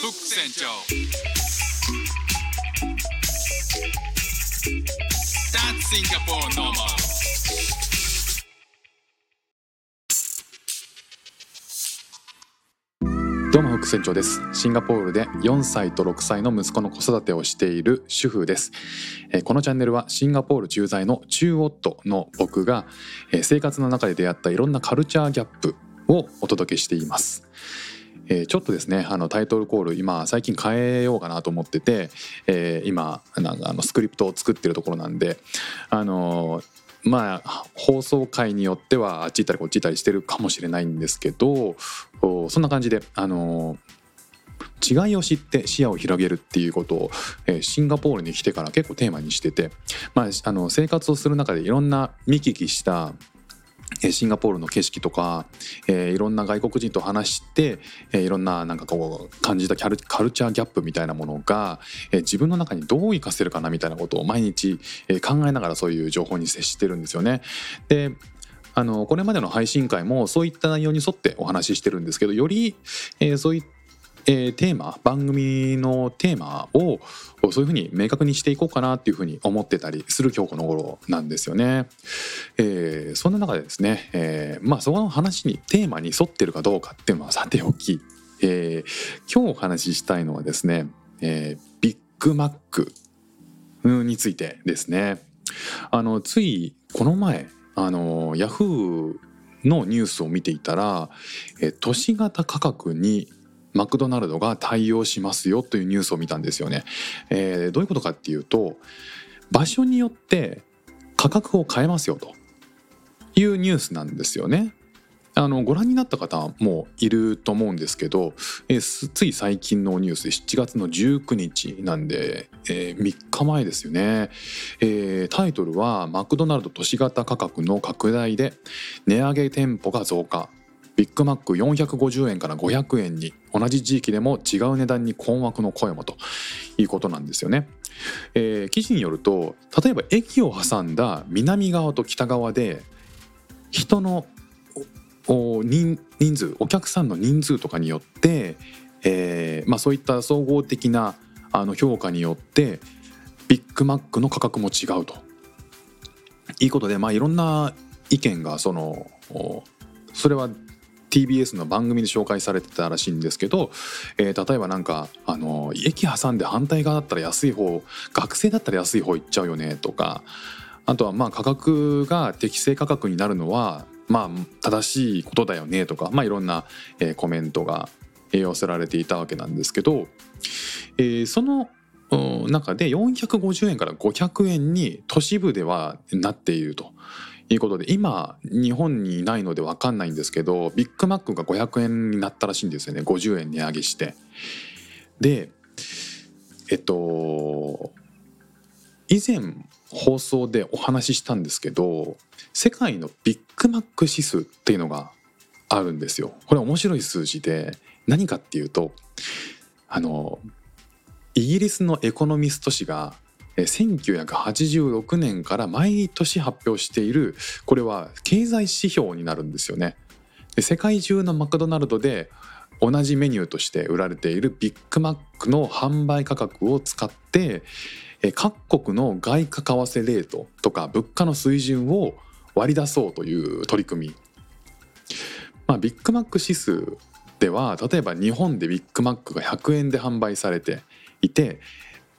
フック船長どうも副船長です。シンガポールで4歳と6歳の息子の子育てをしている主婦です。このチャンネルはシンガポール駐在の中夫の僕が生活の中で出会ったいろんなカルチャーギャップをお届けしています。えーちょっとですねあのタイトルコール今最近変えようかなと思ってて、えー今なんかあのスクリプトを作ってるところなんであのーまあ放送回によってはあっち行ったりこっち行ったりしてるかもしれないんですけどそんな感じであのー違いを知って視野を広げるっていうことを、えーシンガポールに来てから結構テーマにしてて、まあ、あの生活をする中でいろんな見聞きしたシンガポールの景色とか、えーいろんな外国人と話して、えーいろんななんかこう感じたキャルカルチャーギャップみたいなものが、えー自分の中にどう活かせるかなみたいなことを毎日、えー考えながらそういう情報に接してるんですよね。であのこれまでの配信会もそういった内容に沿ってお話ししてるんですけどより、えーそういったえーテーマ番組のテーマをそういうふうに明確にしていこうかなっていうふうに思ってたりする今日この頃なんですよね。えーそんな中でですね、えーまあそこの話にテーマに沿ってるかどうかっていうのはさておき、えー今日お話ししたいのはですね、えービッグマックについてですね。あのついこの前あのヤフーのニュースを見ていたら、えー都市型価格にマクドナルドが対応しますよというニュースを見たんですよね。えーどういうことかっていうと場所によって価格を変えますよというニュースなんですよね。あのご覧になった方もいると思うんですけど、えーつい最近のニュース7月の19日なんで、え3日前ですよね、えータイトルは「マクドナルド都市型価格の拡大で値上げ店舗が増加」ビッグマック450円から500円に同じ地域でも違う値段に困惑の声もということなんですよね。えー記事によると例えば駅を挟んだ南側と北側で人のおお人人数お客さんの人数とかによって、えーまあ、そういった総合的なあの評価によってビッグマックの価格も違うということで、まあ、いろんな意見がそのおそれは TBS の番組で紹介されてたらしいんですけど、えー例えばなんかあの駅挟んで反対側だったら安い方学生だったら安い方行っちゃうよねとかあとはまあ価格が適正価格になるのはまあ正しいことだよねとか、まあ、いろんな、コメントが寄せられていたわけなんですけど、えーその中で450円から500円に都市部ではなっていると。いうことで今日本にいないので分かんないんですけどビッグマックが500円になったらしいんですよね50円値上げして。でえっと以前放送でお話ししたんですけど世界のビッグマック指数っていうのがあるんですよ。これ面白い数字で何かっていうとあのイギリスのエコノミスト誌が1986年から毎年発表しているこれは経済指標になるんですよね。世界中のマクドナルドで同じメニューとして売られているビッグマックの販売価格を使って各国の外貨為替レートとか物価の水準を割り出そうという取り組み。まあ、ビッグマック指数では例えば日本でビッグマックが100円で販売されていて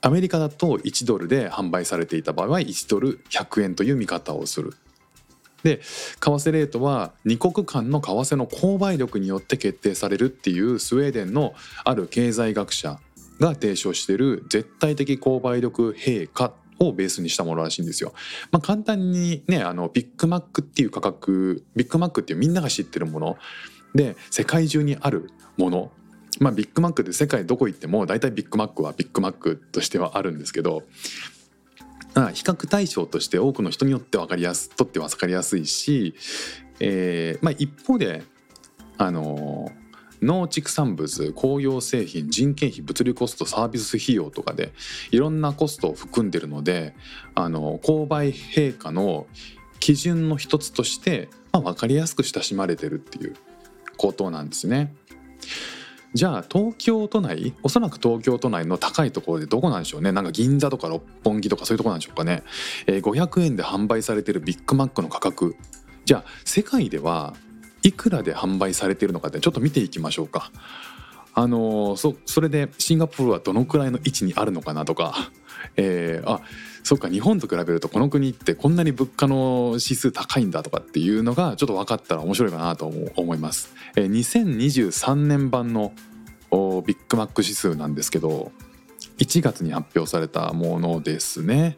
アメリカだと1ドルで販売されていた場合は1ドル100円という見方をする。で為替レートは2国間の為替の購買力によって決定されるっていうスウェーデンのある経済学者が提唱している絶対的購買力平価をベースにしたものらしいんですよ。まあ、簡単にねあのビッグマックっていう価格ビッグマックっていうみんなが知ってるもので世界中にあるものまあビッグマックって世界どこ行っても大体ビッグマックはビッグマックとしてはあるんですけど比較対象として多くの人によって分かりやすとって分かりやすいし、えーまあ、一方であの農畜産物工業製品人件費物流コストサービス費用とかでいろんなコストを含んでるのであの購買平価の基準の一つとして、まあ、分かりやすく親しまれてるっていうことなんですね。じゃあ東京都内おそらく東京都内の高いところでどこなんでしょうね。なんか銀座とか六本木とかそういうとこなんでしょうかね、えー、500円で販売されてるビッグマックの価格。じゃあ世界ではいくらで販売されているのかってちょっと見ていきましょうか。あのそそれでシンガポールはどのくらいの位置にあるのかなとか、えー、あそっか日本と比べるとこの国ってこんなに物価の指数高いんだとかっていうのがちょっと分かったら面白いかなと思います。えー、2023年版のビッグマック指数なんですけど1月に発表されたものですね。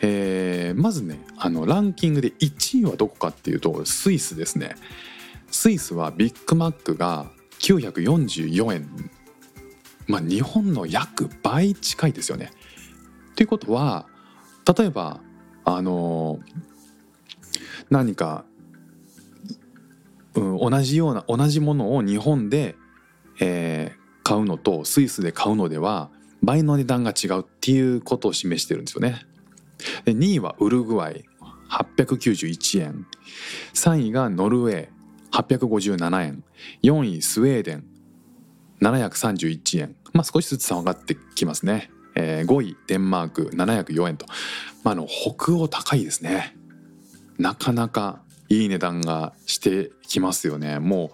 えー、まずねあのランキングで1位はどこかっていうとスイスですねスイスはビッグマックが944円まあ日本の約倍近いですよね。ということは例えばあの何か、うん、同じような同じものを日本で、えー、買うのとスイスで買うのでは倍の値段が違うっていうことを示してるんですよね。で2位はウルグアイ891円。3位がノルウェー857円。4位スウェーデン731円。まあ少しずつ下がってきますね、えー、5位デンマーク704円と、まあ、の北欧高いですね。なかなかいい値段がしてきますよね。も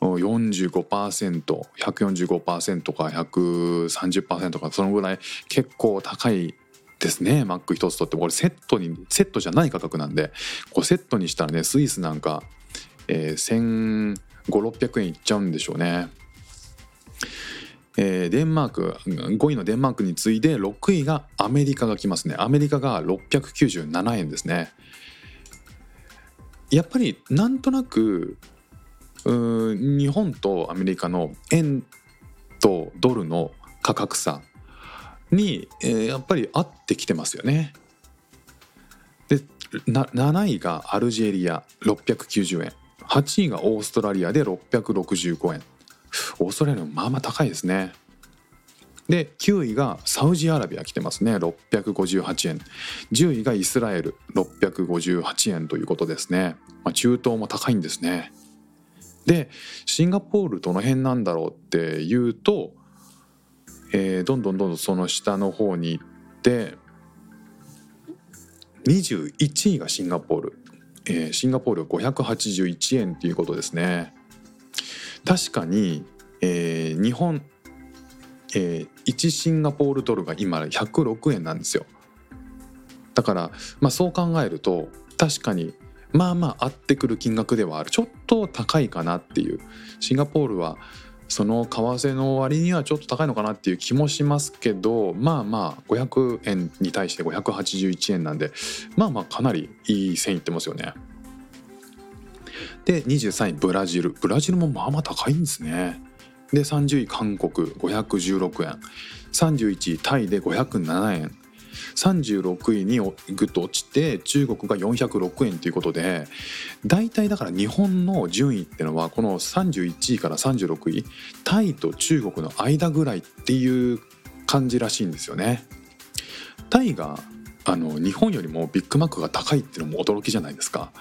う 45%145% か130%かそのぐらい結構高いですねマック一つとって。これセットにセットじゃない価格なんでこうセットにしたらねスイスなんか、えー、1500600円いっちゃうんでしょうね。えー、デンマーク5位のデンマークに次いで6位がアメリカが来ますね。アメリカが697円ですね。やっぱりなんとなく日本とアメリカの円とドルの価格差に、えー、やっぱり合ってきてますよね。で7位がアルジェリア690円8位がオーストラリアで665円オーストラリアもまあまあ高いですね。で9位がサウジアラビア来てますね。658円。10位がイスラエル。658円ということですね、まあ、中東も高いんですね。でシンガポールどの辺なんだろうっていうとえー、どんどんどんどんその下の方に行って21位がシンガポール、えー、シンガポール581円ということですね。確かに、えー、日本、えー、1シンガポールドルが今106円なんですよ。だから、まあ、そう考えると確かにまあまあ合ってくる金額ではある。ちょっと高いかなっていう。シンガポールはその為替の割にはちょっと高いのかなっていう気もしますけどまあまあ500円に対して581円なんでまあまあかなりいい線いってますよね。で23位ブラジルブラジルもまあまあ高いんですね。で30位韓国516円31位タイで507円36位にぐっと落ちて中国が406円ということで大体だから日本の順位ってのはこの31位から36位タイと中国の間ぐらいっていう感じらしいんですよね。タイがあの日本よりもビッグマックが高いっていうのも驚きじゃないですか。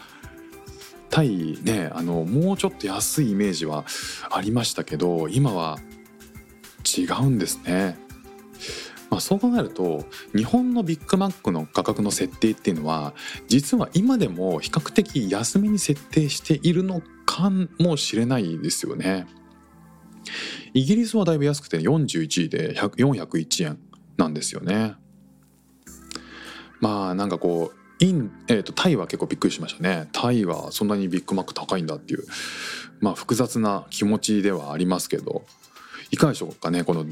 タイねあのもうちょっと安いイメージはありましたけど今は違うんですね。まあ、そう考えると日本のビッグマックの価格の設定っていうのは実は今でも比較的安めに設定しているのかもしれないですよね。イギリスはだいぶ安くて41位で401円なんですよね。まあなんかこうイン、えーと、タイは結構びっくりしましたね。タイはそんなにビッグマック高いんだっていう。まあ複雑な気持ちではありますけど。いかがでしょうかねこの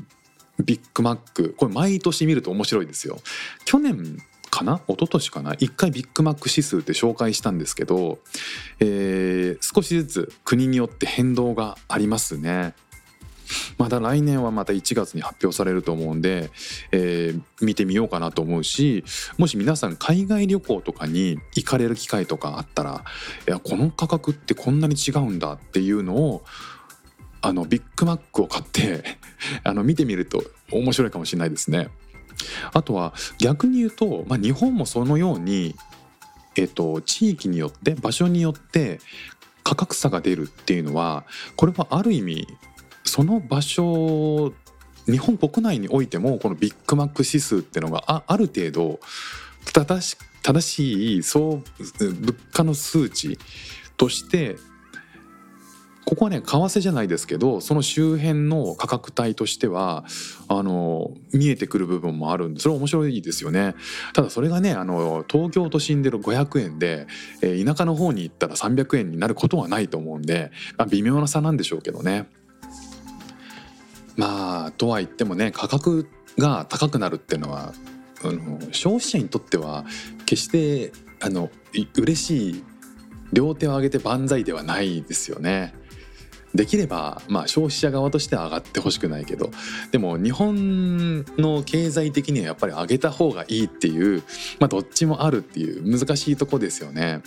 ビッグマック。これ毎年見ると面白いですよ。去年かな？一昨年かな？1回ビッグマック指数って紹介したんですけど、えー、少しずつ国によって変動がありますね。また来年はまた1月に発表されると思うんで、えー、見てみようかなと思うしもし皆さん海外旅行とかに行かれる機会とかあったらいやこの価格ってこんなに違うんだっていうのをあのビッグマックを買って あの見てみると面白いかもしれないですね。あとは逆に言うと、まあ、日本もそのように、えっと、地域によって場所によって価格差が出るっていうのはこれはある意味その場所日本国内においてもこのビッグマック指数っていうのがあある程度正し正しい総物価の数値としてここはね為替じゃないですけどその周辺の価格帯としてはあの見えてくる部分もあるんでそれは面白いですよね。ただそれがねあの東京都心での500円で、えー田舎の方に行ったら300円になることはないと思うんで、まあ、微妙な差なんでしょうけどね。まあとは言ってもね価格が高くなるっていうのはあの消費者にとっては決してあの嬉しい両手を上げて万歳ではないですよね。できれば、まあ、消費者側としては上がってほしくないけどでも日本の経済的にはやっぱり上げた方がいいっていう、まあ、どっちもあるっていう難しいとこですよね。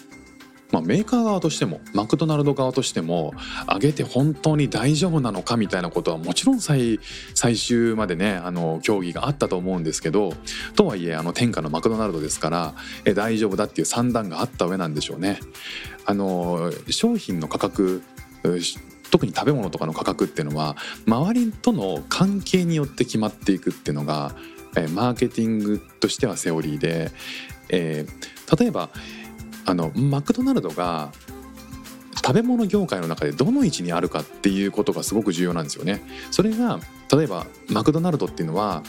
まあ、メーカー側としてもマクドナルド側としても上げて本当に大丈夫なのかみたいなことはもちろん最最終までねあの協議があったと思うんですけどとはいえあの天下のマクドナルドですからえ大丈夫だっていう算段があった上なんでしょうね。あの商品の価格特に食べ物とかの価格っていうのは周りとの関係によって決まっていくっていうのがえマーケティングとしてはセオリーで、えー例えばあのマクドナルドが食べ物業界の中でどの位置にあるかっていうことがすごく重要なんですよね。それが例えばマクドナルドっていうのは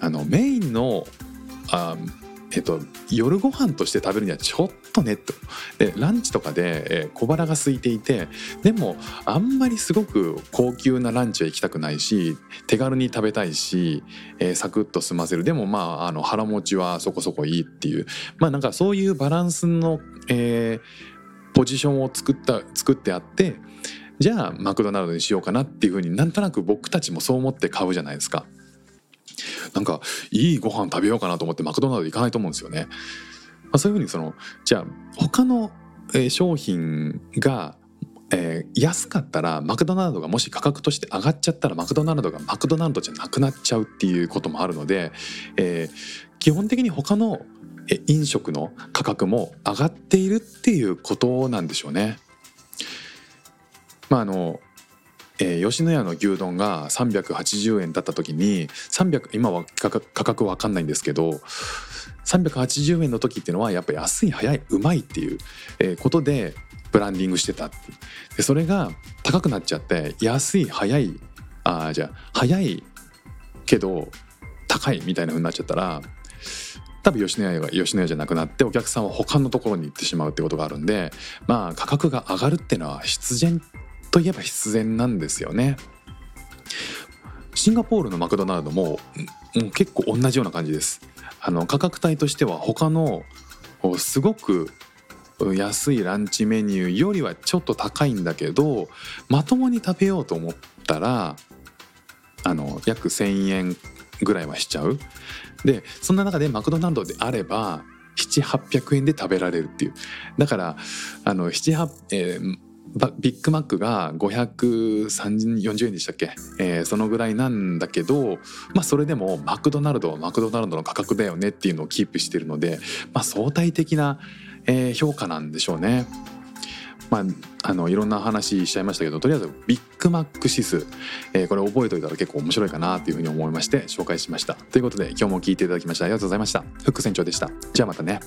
あのメインのあえっと、夜ご飯として食べるにはちょっとねと。でランチとかで、えー小腹が空いていてでもあんまりすごく高級なランチは行きたくないし手軽に食べたいし、えーサクッと済ませる。でもまああの腹持ちはそこそこいいっていう。まあなんかそういうバランスの、えーポジションを作った作ってあってじゃあマクドナルドにしようかなっていうふうになんとなく僕たちもそう思って買うじゃないですか。なんかいいご飯食べようかなと思ってマクドナルド行かないと思うんですよね。まあ、そういうふうにそのじゃあ他の商品が、えー安かったらマクドナルドがもし価格として上がっちゃったらマクドナルドがマクドナルドじゃなくなっちゃうっていうこともあるので、えー基本的に他の飲食の価格も上がっているっていうことなんでしょうね。まああのえー吉野家の牛丼が380円だった時に300今は価格価格わかんないんですけど380円の時っていうのはやっぱり安い早いうまいっていうえーことでブランディングしてたでそれが高くなっちゃって安い早いあじゃあ早いけど高いみたいな風になっちゃったら多分吉野家が吉野家じゃなくなってお客さんは他のところに行ってしまうってことがあるんでまあ価格が上がるっていうのは必然といえば必然なんですよね。シンガポールのマクドナルドもうんもう結構同じような感じです。あの価格帯としては他のすごく安いランチメニューよりはちょっと高いんだけどまともに食べようと思ったらあの約1,000円ぐらいはしちゃう。でそんな中でマクドナルドであれば7800円で食べられるっていうだからあの78、えーバビッグマックが540円でしたっけ、えーそのぐらいなんだけど、まあ、それでもマクドナルドはマクドナルドの価格だよねっていうのをキープしてるので、まあ、相対的な、えー評価なんでしょうね。まあ、あのいろんな話しちゃいましたけどとりあえずビッグマック指数、えーこれ覚えておいたら結構面白いかなというふうに思いまして紹介しました。ということで今日も聞いていただきましてありがとうございました。フック船長でした。じゃあまたね。